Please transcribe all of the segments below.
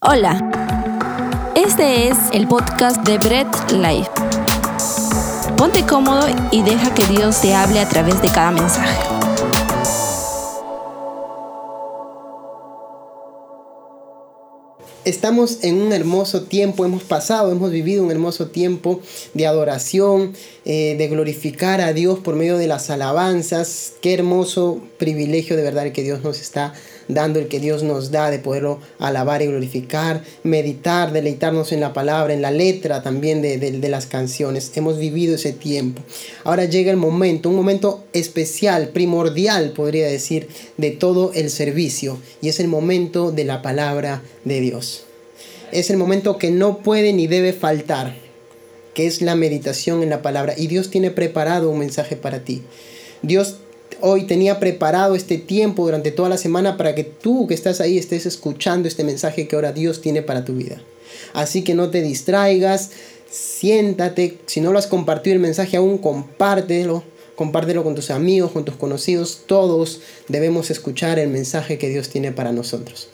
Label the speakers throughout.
Speaker 1: Hola, este es el podcast de Bread Life. Ponte cómodo y deja que Dios te hable a través de cada mensaje.
Speaker 2: Estamos en un hermoso tiempo, hemos pasado, hemos vivido un hermoso tiempo de adoración, eh, de glorificar a Dios por medio de las alabanzas. Qué hermoso privilegio de verdad que Dios nos está dando el que Dios nos da de poderlo alabar y glorificar, meditar, deleitarnos en la palabra, en la letra también de, de, las canciones. Hemos vivido ese tiempo. Ahora llega el momento, un momento especial, primordial, podría decir, de todo el servicio, y es el momento de la palabra de Dios. Es el momento que no puede ni debe faltar, que es la meditación en la palabra. Y Dios tiene preparado un mensaje para ti. Dios hoy tenía preparado este tiempo durante toda la semana para que tú que estás ahí estés escuchando este mensaje que ahora Dios tiene para tu vida. Así que no te distraigas, siéntate, si no lo has compartido el mensaje aún, compártelo, compártelo con tus amigos, con tus conocidos, todos debemos escuchar el mensaje que Dios tiene para nosotros.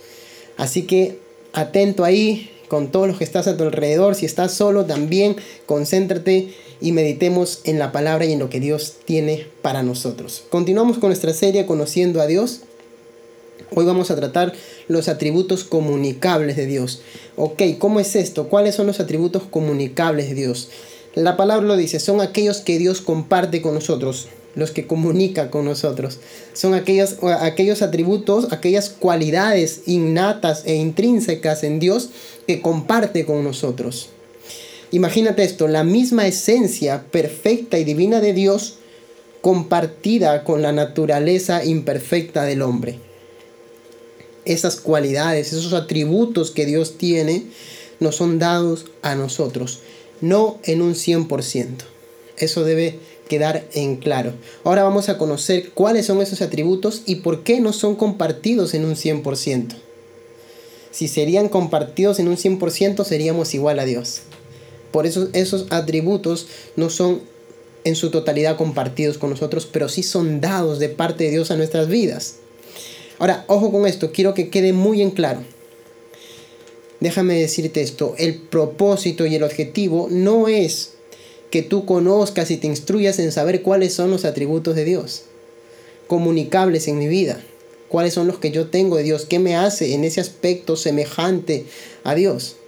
Speaker 2: Así que atento ahí con todos los que estás a tu alrededor, si estás solo también, concéntrate y meditemos en la palabra y en lo que Dios tiene para nosotros. Continuamos con nuestra serie Conociendo a Dios. Hoy vamos a tratar los atributos comunicables de Dios. Ok, ¿cómo es esto? ¿Cuáles son los atributos comunicables de Dios? La palabra lo dice, son aquellos que Dios comparte con nosotros, los que comunica con nosotros. Son aquellos, aquellos atributos, aquellas cualidades innatas e intrínsecas en Dios que comparte con nosotros. Imagínate esto, la misma esencia perfecta y divina de Dios compartida con la naturaleza imperfecta del hombre. Esas cualidades, esos atributos que Dios tiene, nos son dados a nosotros, no en un 100%. Eso debe quedar en claro. Ahora vamos a conocer cuáles son esos atributos y por qué no son compartidos en un 100%. Si serían compartidos en un 100%, seríamos igual a Dios. Por eso esos atributos no son en su totalidad compartidos con nosotros, pero sí son dados de parte de Dios a nuestras vidas. Ahora, ojo con esto, quiero que quede muy en claro. Déjame decirte esto, el propósito y el objetivo no es que tú conozcas y te instruyas en saber cuáles son los atributos de Dios, comunicables en mi vida, cuáles son los que yo tengo de Dios, qué me hace en ese aspecto semejante a Dios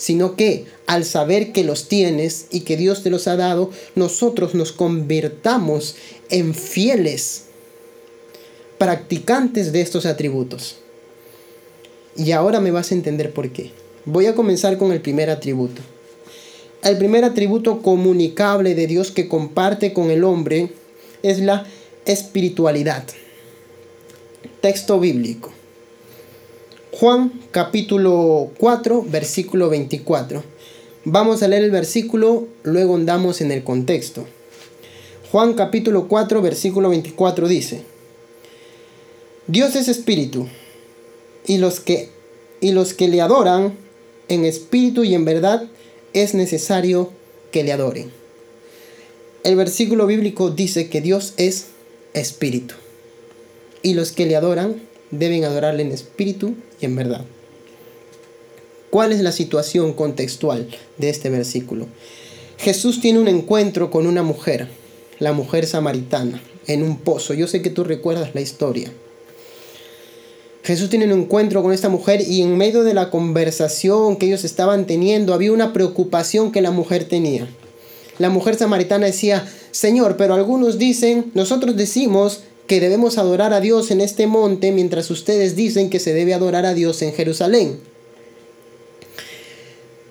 Speaker 2: sino que al saber que los tienes y que Dios te los ha dado, nosotros nos convirtamos en fieles practicantes de estos atributos. Y ahora me vas a entender por qué. Voy a comenzar con el primer atributo. El primer atributo comunicable de Dios que comparte con el hombre es la espiritualidad. Texto bíblico. Juan capítulo 4, versículo 24. Vamos a leer el versículo, luego andamos en el contexto. Juan capítulo 4, versículo 24 dice, Dios es espíritu, y los que, y los que le adoran en espíritu y en verdad es necesario que le adoren. El versículo bíblico dice que Dios es espíritu, y los que le adoran deben adorarle en espíritu y en verdad. ¿Cuál es la situación contextual de este versículo? Jesús tiene un encuentro con una mujer, la mujer samaritana, en un pozo. Yo sé que tú recuerdas la historia. Jesús tiene un encuentro con esta mujer y en medio de la conversación que ellos estaban teniendo había una preocupación que la mujer tenía. La mujer samaritana decía, Señor, pero algunos dicen, nosotros decimos que debemos adorar a Dios en este monte mientras ustedes dicen que se debe adorar a Dios en Jerusalén.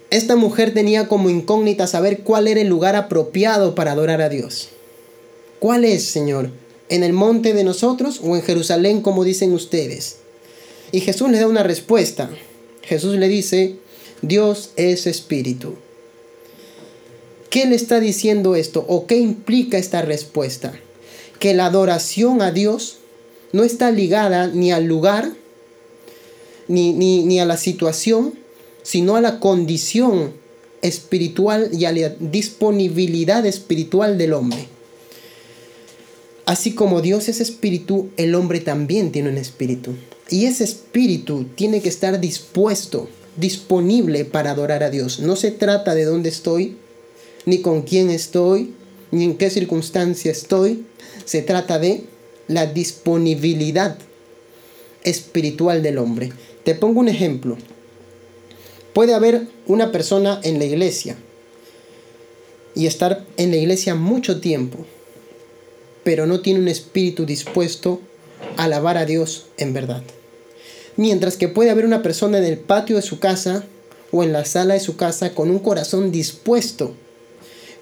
Speaker 2: Esta mujer tenía como incógnita saber cuál era el lugar apropiado para adorar a Dios. ¿Cuál es, Señor? ¿En el monte de nosotros o en Jerusalén como dicen ustedes? Y Jesús le da una respuesta. Jesús le dice, Dios es espíritu. ¿Qué le está diciendo esto o qué implica esta respuesta? Que la adoración a Dios no está ligada ni al lugar, ni, ni, a la situación, sino a la condición espiritual y a la disponibilidad espiritual del hombre. Así como Dios es espíritu, el hombre también tiene un espíritu. Y ese espíritu tiene que estar dispuesto, disponible para adorar a Dios. No se trata de dónde estoy, ni con quién estoy, ni en qué circunstancia estoy. Se trata de la disponibilidad espiritual del hombre. Te pongo un ejemplo. Puede haber una persona en la iglesia y estar en la iglesia mucho tiempo, pero no tiene un espíritu dispuesto a alabar a Dios en verdad. Mientras que puede haber una persona en el patio de su casa o en la sala de su casa con un corazón dispuesto,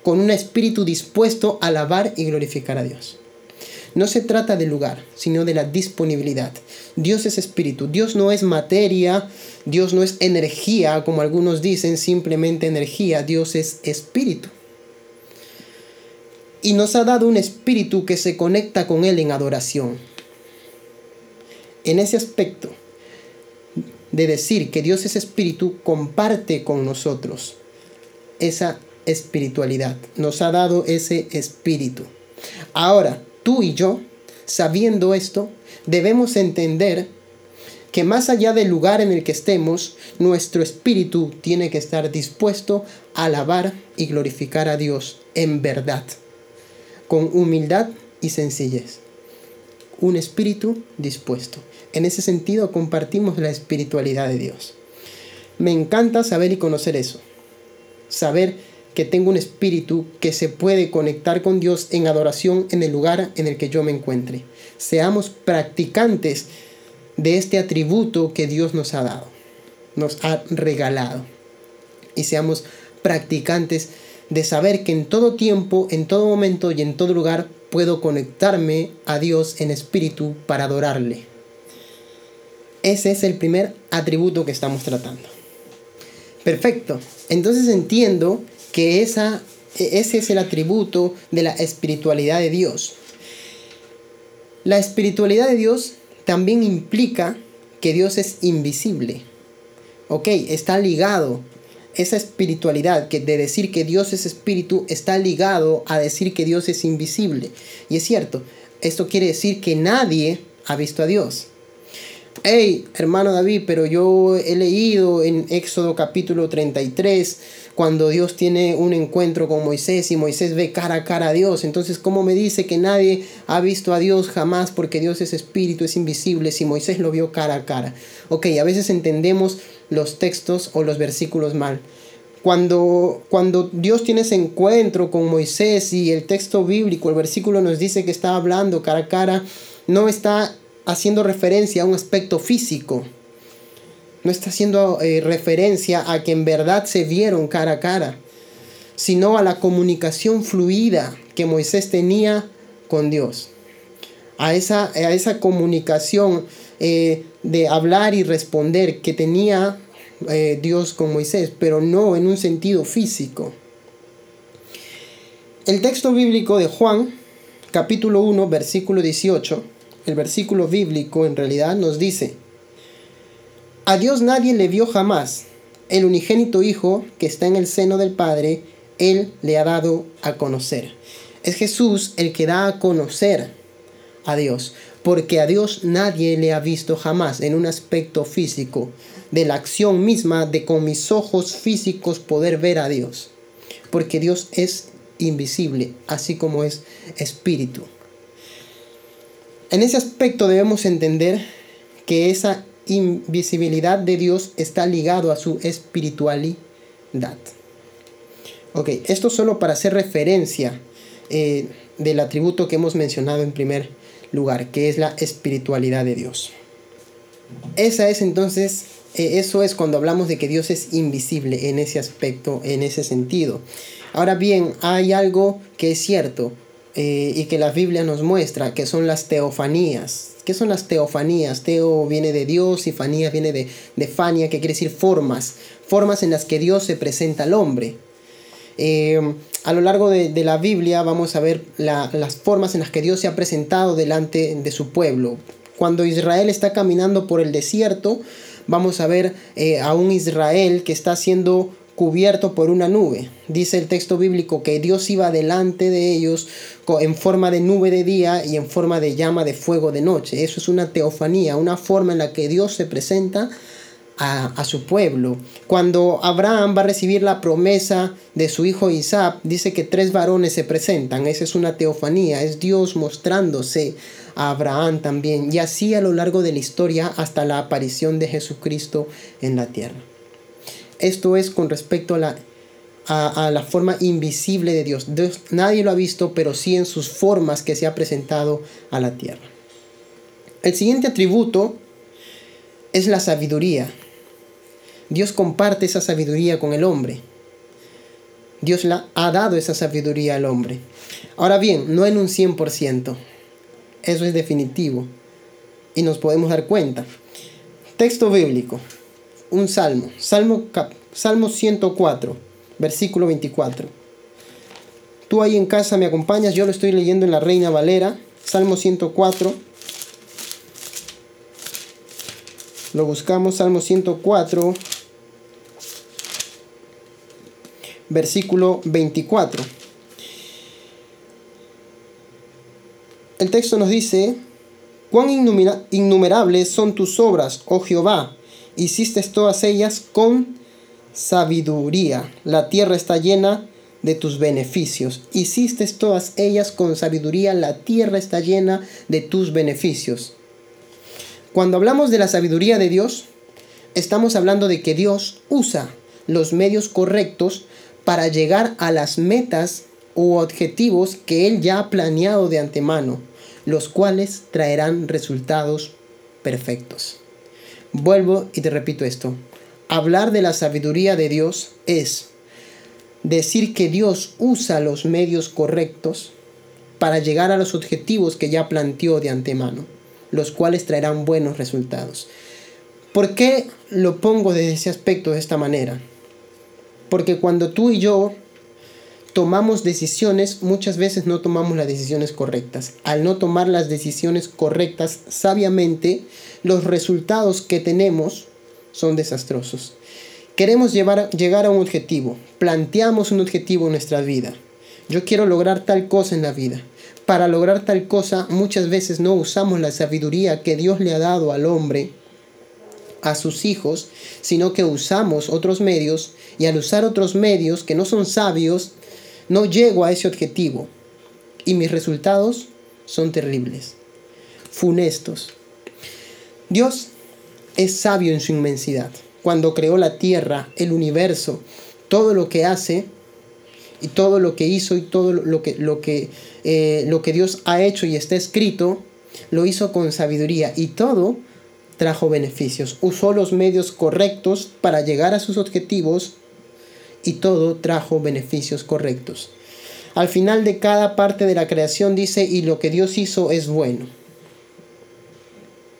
Speaker 2: con un espíritu dispuesto a alabar y glorificar a Dios. No se trata del lugar, sino de la disponibilidad. Dios es espíritu, Dios no es materia, Dios no es energía, como algunos dicen, simplemente energía, Dios es espíritu. Y nos ha dado un espíritu que se conecta con Él en adoración. En ese aspecto de decir que Dios es espíritu, comparte con nosotros esa espiritualidad. Nos ha dado ese espíritu. Ahora, tú y yo, sabiendo esto, debemos entender que más allá del lugar en el que estemos, nuestro espíritu tiene que estar dispuesto a alabar y glorificar a Dios en verdad, con humildad y sencillez. Un espíritu dispuesto. En ese sentido compartimos la espiritualidad de Dios. Me encanta saber y conocer eso. Saber que tengo un espíritu que se puede conectar con Dios en adoración en el lugar en el que yo me encuentre. Seamos practicantes de este atributo que Dios nos ha dado, nos ha regalado. Y seamos practicantes de saber que en todo tiempo, en todo momento y en todo lugar puedo conectarme a Dios en espíritu para adorarle. Ese es el primer atributo que estamos tratando. Perfecto. Entonces entiendo que esa, ese es el atributo de la espiritualidad de Dios. La espiritualidad de Dios también implica que Dios es invisible. Ok, está ligado. Esa espiritualidad que de decir que Dios es espíritu está ligado a decir que Dios es invisible. Y es cierto, esto quiere decir que nadie ha visto a Dios hey, hermano David, pero yo he leído en Éxodo capítulo 33, cuando Dios tiene un encuentro con Moisés y Moisés ve cara a cara a Dios. Entonces, ¿cómo me dice que nadie ha visto a Dios jamás porque Dios es espíritu, es invisible, si Moisés lo vio cara a cara? Ok, a veces entendemos los textos o los versículos mal. Cuando, cuando Dios tiene ese encuentro con Moisés y el texto bíblico, el versículo nos dice que está hablando cara a cara, no está haciendo referencia a un aspecto físico. No está haciendo eh, referencia a que en verdad se vieron cara a cara, sino a la comunicación fluida que Moisés tenía con Dios. A esa, a esa comunicación eh, de hablar y responder que tenía eh, Dios con Moisés, pero no en un sentido físico. El texto bíblico de Juan, capítulo 1, versículo 18, el versículo bíblico en realidad nos dice, a Dios nadie le vio jamás, el unigénito Hijo que está en el seno del Padre, Él le ha dado a conocer. Es Jesús el que da a conocer a Dios, porque a Dios nadie le ha visto jamás en un aspecto físico, de la acción misma de con mis ojos físicos poder ver a Dios, porque Dios es invisible, así como es espíritu. En ese aspecto debemos entender que esa invisibilidad de Dios está ligado a su espiritualidad. Ok, esto solo para hacer referencia eh, del atributo que hemos mencionado en primer lugar, que es la espiritualidad de Dios. Esa es entonces, eh, eso es cuando hablamos de que Dios es invisible en ese aspecto, en ese sentido. Ahora bien, hay algo que es cierto. Eh, y que la Biblia nos muestra, que son las teofanías. ¿Qué son las teofanías? Teo viene de Dios y fanía viene de, de fania, que quiere decir formas, formas en las que Dios se presenta al hombre. Eh, a lo largo de, de, la Biblia vamos a ver las formas en las que Dios se ha presentado delante de su pueblo. Cuando Israel está caminando por el desierto, vamos a ver eh, a un Israel que está siendo cubierto por una nube. Dice el texto bíblico que Dios iba delante de ellos en forma de nube de día y en forma de llama de fuego de noche. Eso es una teofanía, una forma en la que Dios se presenta a, su pueblo. Cuando Abraham va a recibir la promesa de su hijo Isaac, dice que tres varones se presentan. Esa es una teofanía, es Dios mostrándose a Abraham también. Y así a lo largo de la historia hasta la aparición de Jesucristo en la tierra. Esto es con respecto a la, a, la forma invisible de Dios. Dios. Nadie lo ha visto, pero sí en sus formas que se ha presentado a la tierra. El siguiente atributo es la sabiduría. Dios comparte esa sabiduría con el hombre. Dios la ha dado esa sabiduría al hombre. Ahora bien, no en un 100%. Eso es definitivo. Y nos podemos dar cuenta. Texto bíblico. Un salmo. Salmo, salmo 104, versículo 24. Tú ahí en casa me acompañas. Yo lo estoy leyendo en la Reina Valera. Salmo 104. Lo buscamos. Salmo 104 versículo 24. El texto nos dice, cuán innumerables son tus obras, oh Jehová, hiciste todas ellas con sabiduría. La tierra está llena de tus beneficios. Hiciste todas ellas con sabiduría. La tierra está llena de tus beneficios. Cuando hablamos de la sabiduría de Dios, estamos hablando de que Dios usa los medios correctos para llegar a las metas u objetivos que Él ya ha planeado de antemano, los cuales traerán resultados perfectos. Vuelvo y te repito esto. Hablar de la sabiduría de Dios es decir que Dios usa los medios correctos para llegar a los objetivos que ya planteó de antemano, los cuales traerán buenos resultados. ¿Por qué lo pongo desde ese aspecto de esta manera? Porque cuando tú y yo tomamos decisiones, muchas veces no tomamos las decisiones correctas. Al no tomar las decisiones correctas sabiamente, los resultados que tenemos son desastrosos. Queremos llevar, llegar a un objetivo, planteamos un objetivo en nuestra vida. Yo quiero lograr tal cosa en la vida. Para lograr tal cosa muchas veces no usamos la sabiduría que Dios le ha dado al hombre a sus hijos, sino que usamos otros medios y al usar otros medios que no son sabios, no llego a ese objetivo y mis resultados son terribles, funestos. Dios es sabio en su inmensidad. Cuando creó la tierra, el universo, todo lo que hace y todo lo que hizo y todo lo que, lo que, eh, lo que Dios ha hecho y está escrito, lo hizo con sabiduría y todo trajo beneficios. Usó los medios correctos para llegar a sus objetivos y todo trajo beneficios correctos. Al final de cada parte de la creación dice, y lo que Dios hizo es bueno.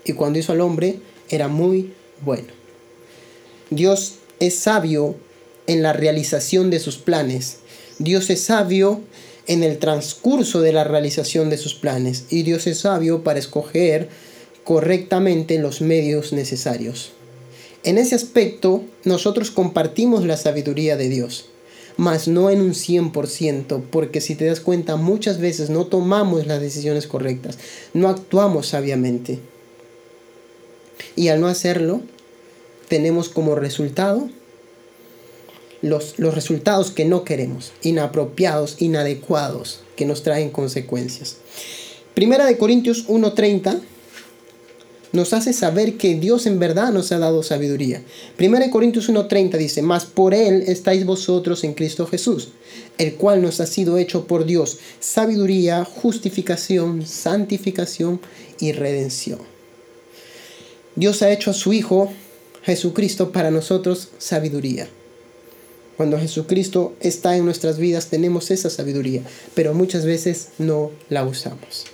Speaker 2: Y cuando hizo al hombre, era muy bueno. Dios es sabio en la realización de sus planes. Dios es sabio en el transcurso de la realización de sus planes. Y Dios es sabio para escoger correctamente los medios necesarios. En ese aspecto, nosotros compartimos la sabiduría de Dios, mas no en un 100%, porque si te das cuenta, muchas veces no tomamos las decisiones correctas, no actuamos sabiamente. Y al no hacerlo, tenemos como resultado los, los resultados que no queremos, inapropiados, inadecuados, que nos traen consecuencias. Primera de Corintios 1.30 nos hace saber que Dios en verdad nos ha dado sabiduría. 1 Corintios 1.30 dice, mas por Él estáis vosotros en Cristo Jesús, el cual nos ha sido hecho por Dios sabiduría, justificación, santificación y redención. Dios ha hecho a su Hijo Jesucristo para nosotros sabiduría. Cuando Jesucristo está en nuestras vidas tenemos esa sabiduría, pero muchas veces no la usamos.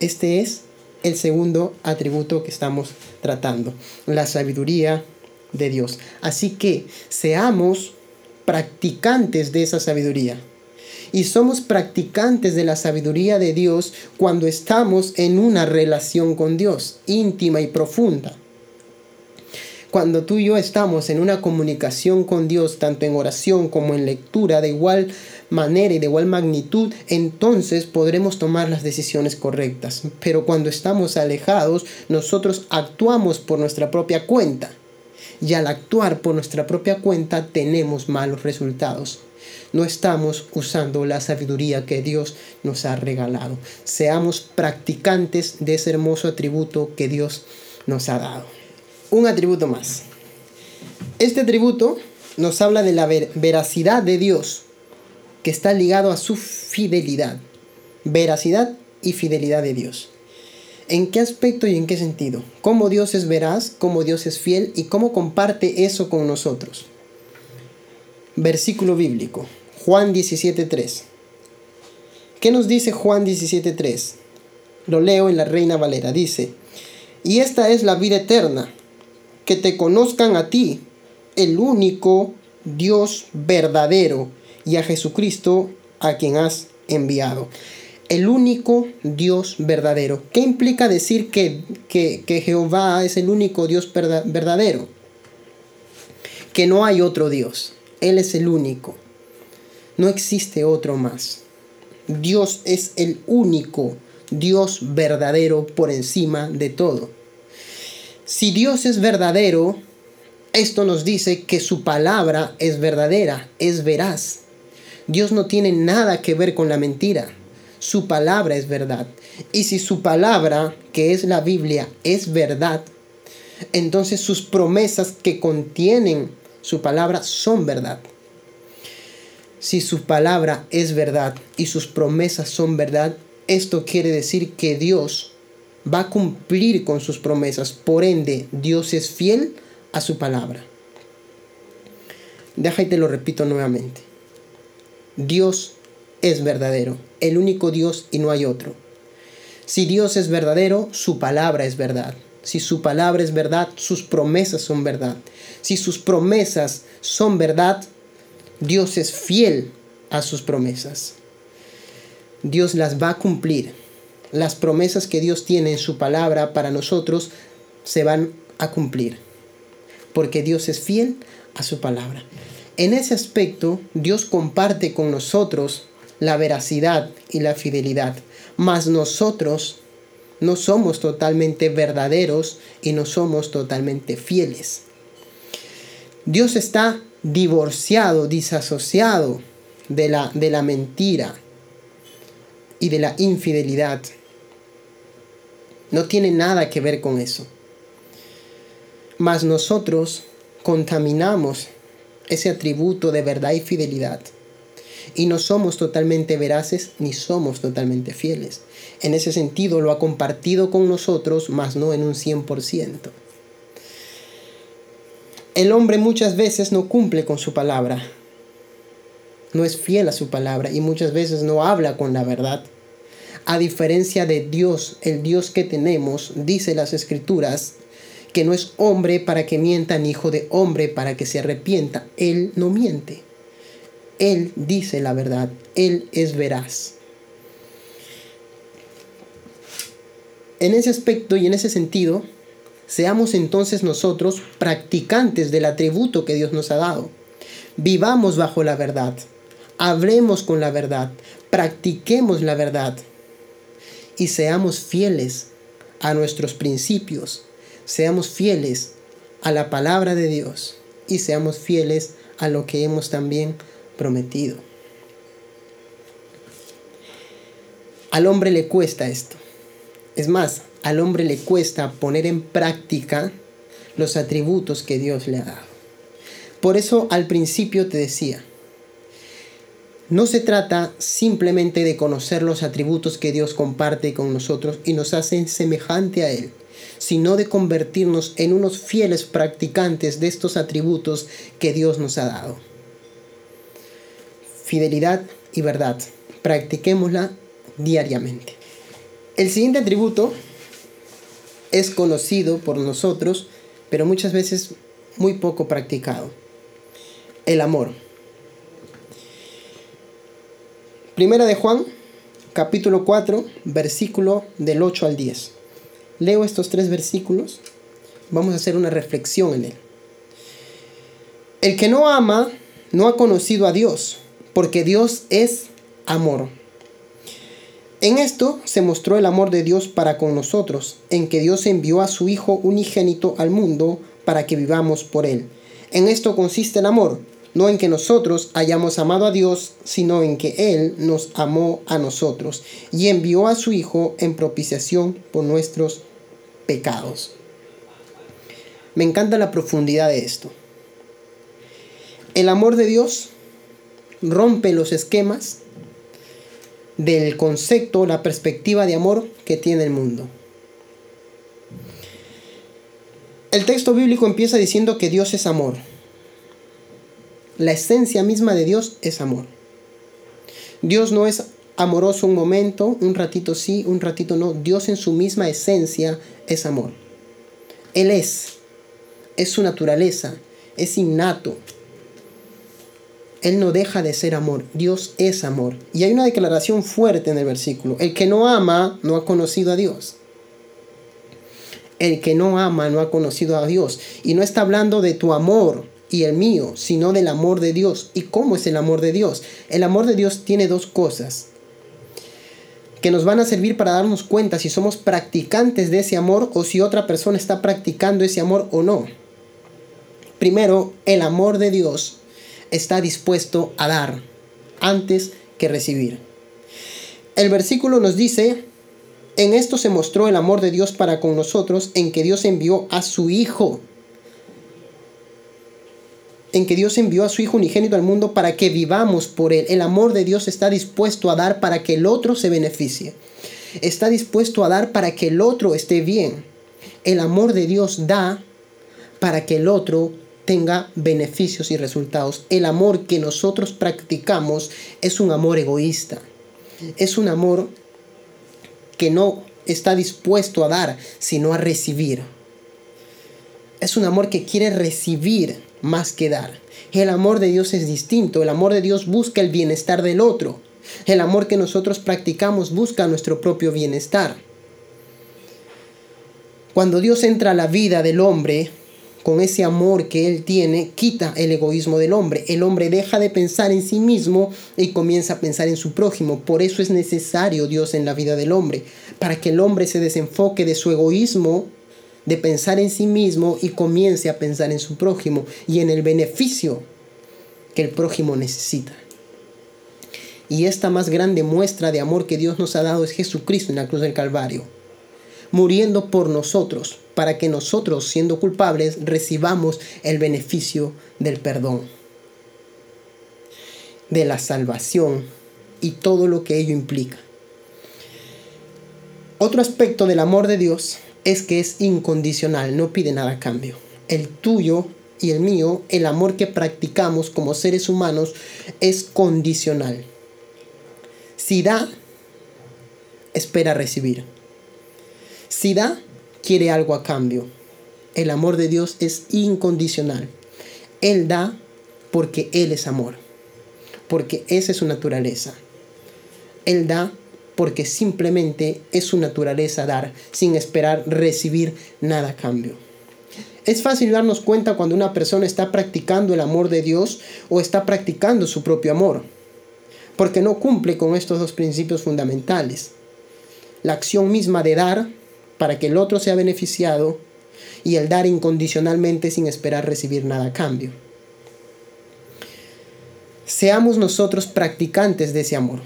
Speaker 2: Este es el segundo atributo que estamos tratando, la sabiduría de Dios. Así que seamos practicantes de esa sabiduría. Y somos practicantes de la sabiduría de Dios cuando estamos en una relación con Dios, íntima y profunda. Cuando tú y yo estamos en una comunicación con Dios, tanto en oración como en lectura, de igual manera y de igual magnitud, entonces podremos tomar las decisiones correctas. Pero cuando estamos alejados, nosotros actuamos por nuestra propia cuenta. y al actuar por nuestra propia cuenta tenemos malos resultados. No estamos usando la sabiduría que Dios nos ha regalado. Seamos practicantes de ese hermoso atributo que Dios nos ha dado. Un atributo más. Este atributo nos habla de la veracidad de Dios, que está ligado a su fidelidad. Veracidad y fidelidad de Dios. ¿En qué aspecto y en qué sentido? ¿Cómo Dios es veraz? ¿Cómo Dios es fiel? ¿Y cómo comparte eso con nosotros? Versículo bíblico. Juan 17.3. ¿Qué nos dice Juan 17.3? Lo leo en la Reina Valera. Dice, y esta es la vida eterna, que te conozcan a ti, el único Dios verdadero, y a Jesucristo a quien has enviado el único Dios verdadero. ¿Qué implica decir que, que, Jehová es el único Dios verdadero? Que no hay otro Dios. Él es el único. No existe otro más. Dios es el único Dios verdadero por encima de todo. Si Dios es verdadero, esto nos dice que su palabra es verdadera, es veraz. Dios no tiene nada que ver con la mentira su palabra es verdad. Y si su palabra, que es la Biblia, es verdad, entonces sus promesas que contienen su palabra son verdad. Si su palabra es verdad y sus promesas son verdad, esto quiere decir que Dios va a cumplir con sus promesas. Por ende, Dios es fiel a su palabra. Deja y te lo repito nuevamente. Dios es verdadero, el único Dios y no hay otro. Si Dios es verdadero, su palabra es verdad. Si su palabra es verdad, sus promesas son verdad. Si sus promesas son verdad, Dios es fiel a sus promesas. Dios las va a cumplir. Las promesas que Dios tiene en su palabra para nosotros se van a cumplir. Porque Dios es fiel a su palabra. En ese aspecto, Dios comparte con nosotros la veracidad y la fidelidad. Mas nosotros no somos totalmente verdaderos y no somos totalmente fieles. Dios está divorciado, disasociado de la, de la mentira y de la infidelidad. No tiene nada que ver con eso. Mas nosotros contaminamos ese atributo de verdad y fidelidad y no somos totalmente veraces ni somos totalmente fieles. En ese sentido lo ha compartido con nosotros, mas no en un 100%. El hombre muchas veces no cumple con su palabra, no es fiel a su palabra y muchas veces no habla con la verdad. A diferencia de Dios, el Dios que tenemos, dice las escrituras, que no es hombre para que mienta, ni hijo de hombre para que se arrepienta. Él no miente. Él dice la verdad, Él es veraz. En ese aspecto y en ese sentido, seamos entonces nosotros practicantes del atributo que Dios nos ha dado. Vivamos bajo la verdad, hablemos con la verdad, practiquemos la verdad y seamos fieles a nuestros principios, seamos fieles a la palabra de Dios y seamos fieles a lo que hemos también prometido. Al hombre le cuesta esto. Es más, al hombre le cuesta poner en práctica los atributos que Dios le ha dado. Por eso al principio te decía, no se trata simplemente de conocer los atributos que Dios comparte con nosotros y nos hacen semejante a Él, sino de convertirnos en unos fieles practicantes de estos atributos que Dios nos ha dado fidelidad y verdad. Practiquémosla diariamente. El siguiente atributo es conocido por nosotros, pero muchas veces muy poco practicado. El amor. Primera de Juan, capítulo 4, versículo del 8 al 10. Leo estos tres versículos. Vamos a hacer una reflexión en él. El que no ama no ha conocido a Dios porque Dios es amor. En esto se mostró el amor de Dios para con nosotros, en que Dios envió a su Hijo unigénito al mundo para que vivamos por él. En esto consiste el amor, no en que nosotros hayamos amado a Dios, sino en que Él nos amó a nosotros y envió a su Hijo en propiciación por nuestros pecados. Me encanta la profundidad de esto. El amor de Dios rompe los esquemas del concepto, la perspectiva de amor que tiene el mundo. El texto bíblico empieza diciendo que Dios es amor. La esencia misma de Dios es amor. Dios no es amoroso un momento, un ratito sí, un ratito no. Dios en su misma esencia es amor. Él es, es su naturaleza, es innato. Él no deja de ser amor, Dios es amor. Y hay una declaración fuerte en el versículo. El que no ama no ha conocido a Dios. El que no ama no ha conocido a Dios. Y no está hablando de tu amor y el mío, sino del amor de Dios. ¿Y cómo es el amor de Dios? El amor de Dios tiene dos cosas que nos van a servir para darnos cuenta si somos practicantes de ese amor o si otra persona está practicando ese amor o no. Primero, el amor de Dios está dispuesto a dar antes que recibir. El versículo nos dice, en esto se mostró el amor de Dios para con nosotros, en que Dios envió a su Hijo en que Dios envió a su Hijo unigénito al mundo para que vivamos por Él. El amor de Dios está dispuesto a dar para que el otro se beneficie. Está dispuesto a dar para que el otro esté bien. El amor de Dios da para que el otro tenga beneficios y resultados. El amor que nosotros practicamos es un amor egoísta. Es un amor que no está dispuesto a dar, sino a recibir. Es un amor que quiere recibir más que dar. El amor de Dios es distinto. El amor de Dios busca el bienestar del otro. El amor que nosotros practicamos busca nuestro propio bienestar. Cuando Dios entra a la vida del hombre, con ese amor que Él tiene, quita el egoísmo del hombre. El hombre deja de pensar en sí mismo y comienza a pensar en su prójimo. Por eso es necesario Dios en la vida del hombre, para que el hombre se desenfoque de su egoísmo de pensar en sí mismo y comience a pensar en su prójimo y en el beneficio que el prójimo necesita. Y esta más grande muestra de amor que Dios nos ha dado es Jesucristo en la cruz del Calvario, muriendo por nosotros, para que nosotros, siendo culpables, recibamos el beneficio del perdón, de la salvación y todo lo que ello implica. Otro aspecto del amor de Dios es que es incondicional, no pide nada a cambio. El tuyo y el mío, el amor que practicamos como seres humanos es condicional. Si da, espera recibir. Si da, quiere algo a cambio. El amor de Dios es incondicional. Él da porque Él es amor, porque esa es su naturaleza. Él da porque simplemente es su naturaleza dar, sin esperar recibir nada a cambio. Es fácil darnos cuenta cuando una persona está practicando el amor de Dios o está practicando su propio amor, porque no cumple con estos dos principios fundamentales. La acción misma de dar para que el otro sea beneficiado y el dar incondicionalmente sin esperar recibir nada a cambio. Seamos nosotros practicantes de ese amor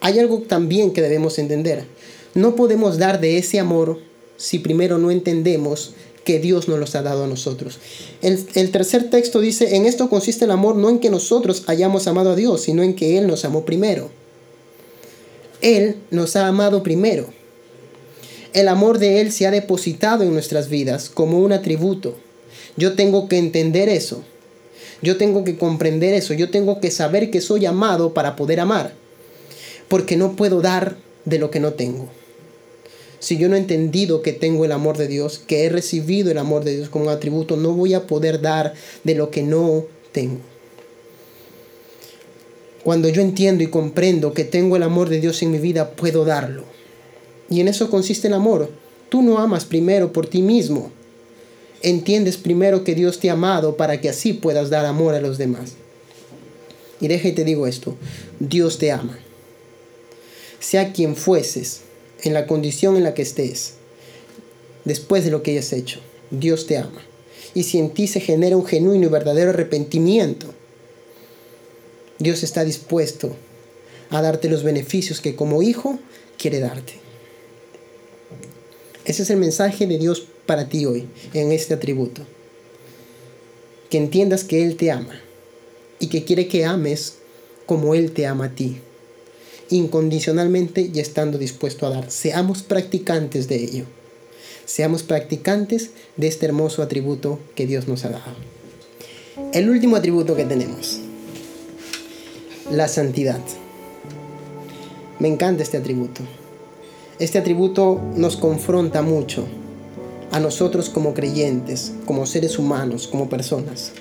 Speaker 2: hay algo también que debemos entender. No podemos dar de ese amor si primero no entendemos que Dios nos los ha dado a nosotros. El, el, tercer texto dice, en esto consiste el amor no en que nosotros hayamos amado a Dios, sino en que Él nos amó primero. Él nos ha amado primero. El amor de Él se ha depositado en nuestras vidas como un atributo. Yo tengo que entender eso. Yo tengo que comprender eso. Yo tengo que saber que soy amado para poder amar porque no puedo dar de lo que no tengo. Si yo no he entendido que tengo el amor de Dios, que he recibido el amor de Dios como un atributo, no voy a poder dar de lo que no tengo. Cuando yo entiendo y comprendo que tengo el amor de Dios en mi vida, puedo darlo. Y en eso consiste el amor. Tú no amas primero por ti mismo. Entiendes primero que Dios te ha amado para que así puedas dar amor a los demás. Y deja y te digo esto, Dios te ama. Sea quien fueses, en la condición en la que estés, después de lo que hayas hecho, Dios te ama. Y si en ti se genera un genuino y verdadero arrepentimiento, Dios está dispuesto a darte los beneficios que como hijo quiere darte. Ese es el mensaje de Dios para ti hoy, en este atributo. Que entiendas que Él te ama y que quiere que ames como Él te ama a ti, incondicionalmente y estando dispuesto a dar. Seamos practicantes de ello. Seamos practicantes de este hermoso atributo que Dios nos ha dado. El último atributo que tenemos, la santidad. Me encanta este atributo. Este atributo nos confronta mucho a nosotros como creyentes, como seres humanos, como personas.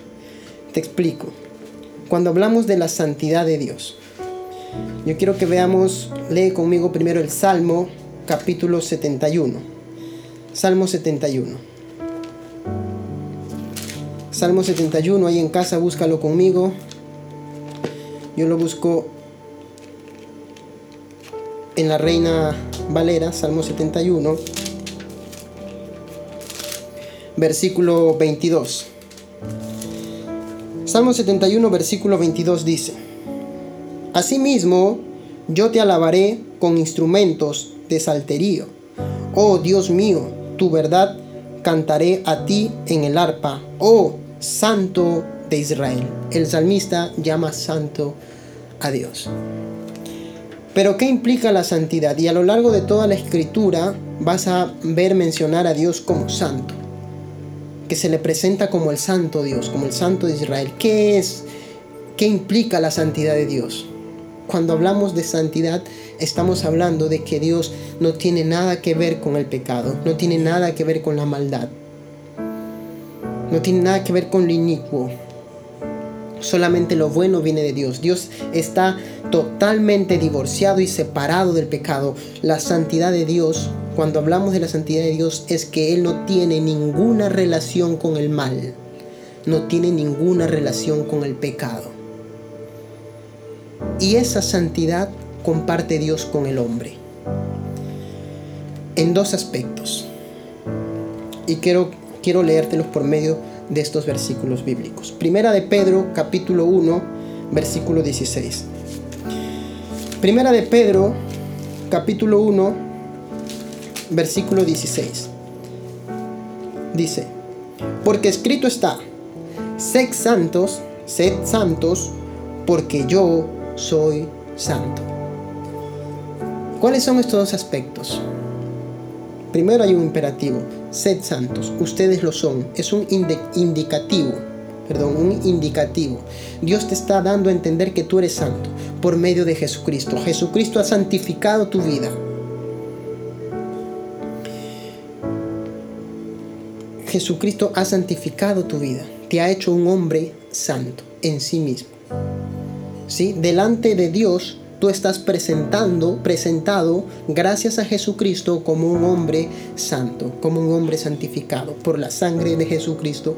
Speaker 2: Te explico. Cuando hablamos de la santidad de Dios, yo quiero que veamos, lee conmigo primero el Salmo capítulo 71. Salmo 71. Salmo 71, ahí en casa búscalo conmigo. Yo lo busco en la Reina Valera, Salmo 71, versículo 22. Salmo 71, versículo 22 dice, Asimismo, yo te alabaré con instrumentos de salterío. Oh Dios mío, tu verdad cantaré a ti en el arpa. Oh Santo de Israel. El salmista llama santo a Dios. Pero ¿qué implica la santidad? Y a lo largo de toda la escritura vas a ver mencionar a Dios como santo, que se le presenta como el santo Dios, como el santo de Israel. ¿Qué es? ¿Qué implica la santidad de Dios? Cuando hablamos de santidad, estamos hablando de que Dios no tiene nada que ver con el pecado, no tiene nada que ver con la maldad, no tiene nada que ver con lo inicuo, Solamente lo bueno viene de Dios. Dios está totalmente divorciado y separado del pecado. La santidad de Dios, cuando hablamos de la santidad de Dios, es que Él no tiene ninguna relación con el mal. No tiene ninguna relación con el pecado. Y esa santidad comparte Dios con el hombre. En dos aspectos. Y quiero, quiero leértelos por medio de estos versículos bíblicos. Primera de Pedro, capítulo 1, versículo 16. Primera de Pedro, capítulo 1, versículo 16. Dice, porque escrito está, sed santos, sed santos, porque yo soy santo. ¿Cuáles son estos dos aspectos? Primero hay un imperativo, sed santos, ustedes lo son. Es un indicativo, perdón, un indicativo. Dios te está dando a entender que tú eres santo por medio de Jesucristo. Jesucristo ha santificado tu vida. Jesucristo ha santificado tu vida, te ha hecho un hombre santo en sí mismo. ¿Sí? Delante de Dios tú estás presentando, presentado gracias a Jesucristo como un hombre santo, como un hombre santificado por la sangre de Jesucristo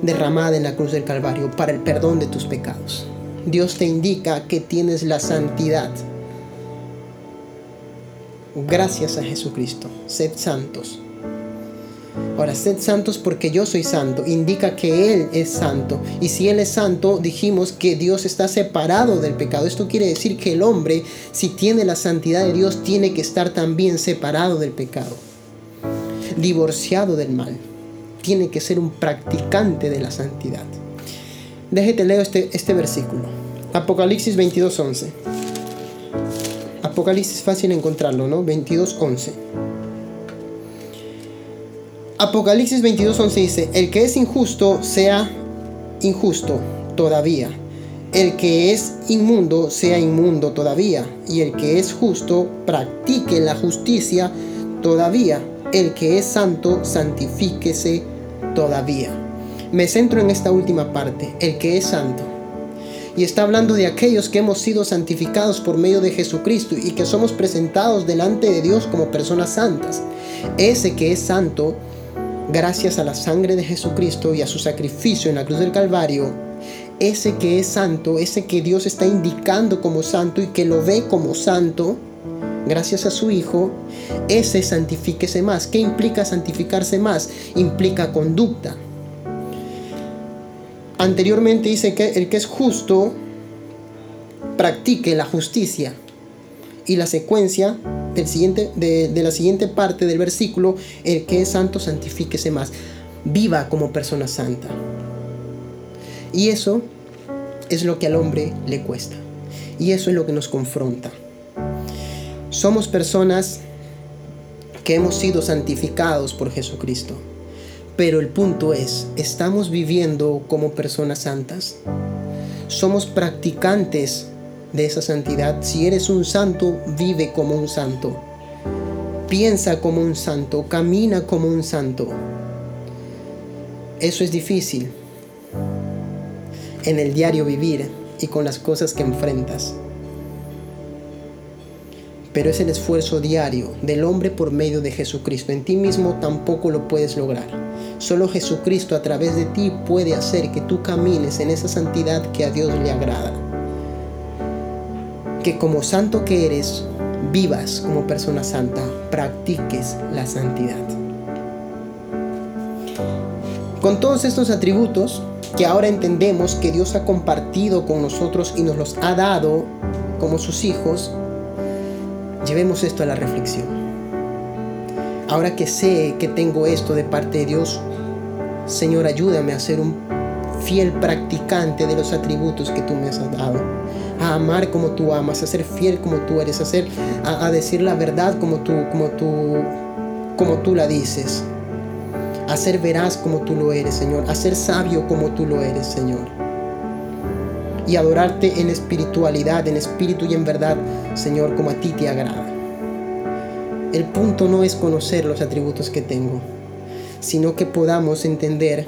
Speaker 2: derramada en la cruz del Calvario para el perdón de tus pecados. Dios te indica que tienes la santidad. Gracias a Jesucristo. Sed santos Ahora, sed santos porque yo soy santo. Indica que Él es santo. Y si Él es santo, dijimos que Dios está separado del pecado. Esto quiere decir que el hombre, si tiene la santidad de Dios, tiene que estar también separado del pecado. Divorciado del mal. Tiene que ser un practicante de la santidad. Déjete leo este, este versículo. Apocalipsis 22.11. Apocalipsis fácil encontrarlo, ¿no? 22.11. Apocalipsis 22:11 dice, el que es injusto sea injusto todavía. El que es inmundo sea inmundo todavía. Y el que es justo practique la justicia todavía. El que es santo santifíquese todavía. Me centro en esta última parte, el que es santo. Y está hablando de aquellos que hemos sido santificados por medio de Jesucristo y que somos presentados delante de Dios como personas santas. Ese que es santo gracias a la sangre de Jesucristo y a su sacrificio en la cruz del Calvario, ese que es santo, ese que Dios está indicando como santo y que lo ve como santo, gracias a su Hijo, ese santifíquese más. ¿Qué implica santificarse más? Implica conducta. Anteriormente dice que el que es justo practique la justicia. Y la secuencia siguiente, de, de la siguiente parte del versículo, el que es santo santifíquese más. Viva como persona santa. Y eso es lo que al hombre le cuesta. Y eso es lo que nos confronta. Somos personas que hemos sido santificados por Jesucristo. Pero el punto es, ¿estamos viviendo como personas santas? ¿Somos practicantes de esa santidad? Si eres un santo, vive como un santo. Piensa como un santo, camina como un santo. Eso es difícil en el diario vivir y con las cosas que enfrentas pero es el esfuerzo diario del hombre por medio de Jesucristo. En ti mismo tampoco lo puedes lograr. Solo Jesucristo a través de ti puede hacer que tú camines en esa santidad que a Dios le agrada. Que como santo que eres, vivas como persona santa, practiques la santidad. Con todos estos atributos que ahora entendemos que Dios ha compartido con nosotros y nos los ha dado como sus hijos, Llevemos esto a la reflexión. Ahora que sé que tengo esto de parte de Dios, Señor, ayúdame a ser un fiel practicante de los atributos que tú me has dado. A amar como tú amas, a ser fiel como tú eres, a, ser, a, decir la verdad como tú, como, tú, como tú la dices. A ser veraz como tú lo eres, Señor. A ser sabio como tú lo eres, Señor. Y adorarte en espiritualidad, en espíritu y en verdad, Señor, como a ti te agrada. El punto no es conocer los atributos que tengo, sino que podamos entender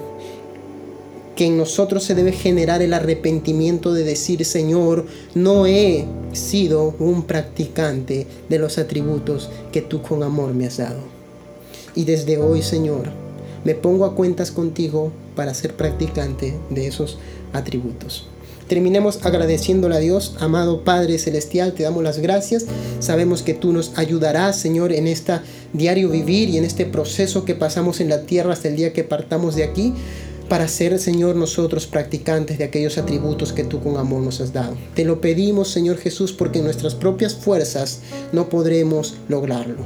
Speaker 2: que en nosotros se debe generar el arrepentimiento de decir, Señor, no he sido un practicante de los atributos que tú con amor me has dado. Y desde hoy, Señor, me pongo a cuentas contigo para ser practicante de esos atributos. Terminemos agradeciéndole a Dios, amado Padre Celestial, te damos las gracias. Sabemos que tú nos ayudarás, Señor, en este diario vivir y en este proceso que pasamos en la tierra hasta el día que partamos de aquí para ser, Señor, nosotros practicantes de aquellos atributos que tú con amor nos has dado. Te lo pedimos, Señor Jesús, porque nuestras propias fuerzas no podremos lograrlo.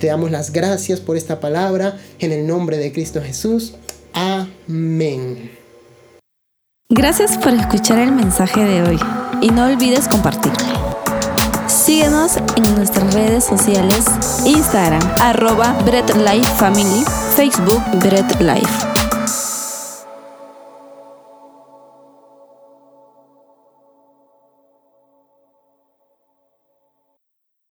Speaker 2: Te damos las gracias por esta palabra en el nombre de Cristo Jesús. Amén.
Speaker 1: Gracias por escuchar el mensaje de hoy y no olvides compartirlo. Síguenos en nuestras redes sociales, Instagram, arroba Bread Life Family, Facebook Bread Life.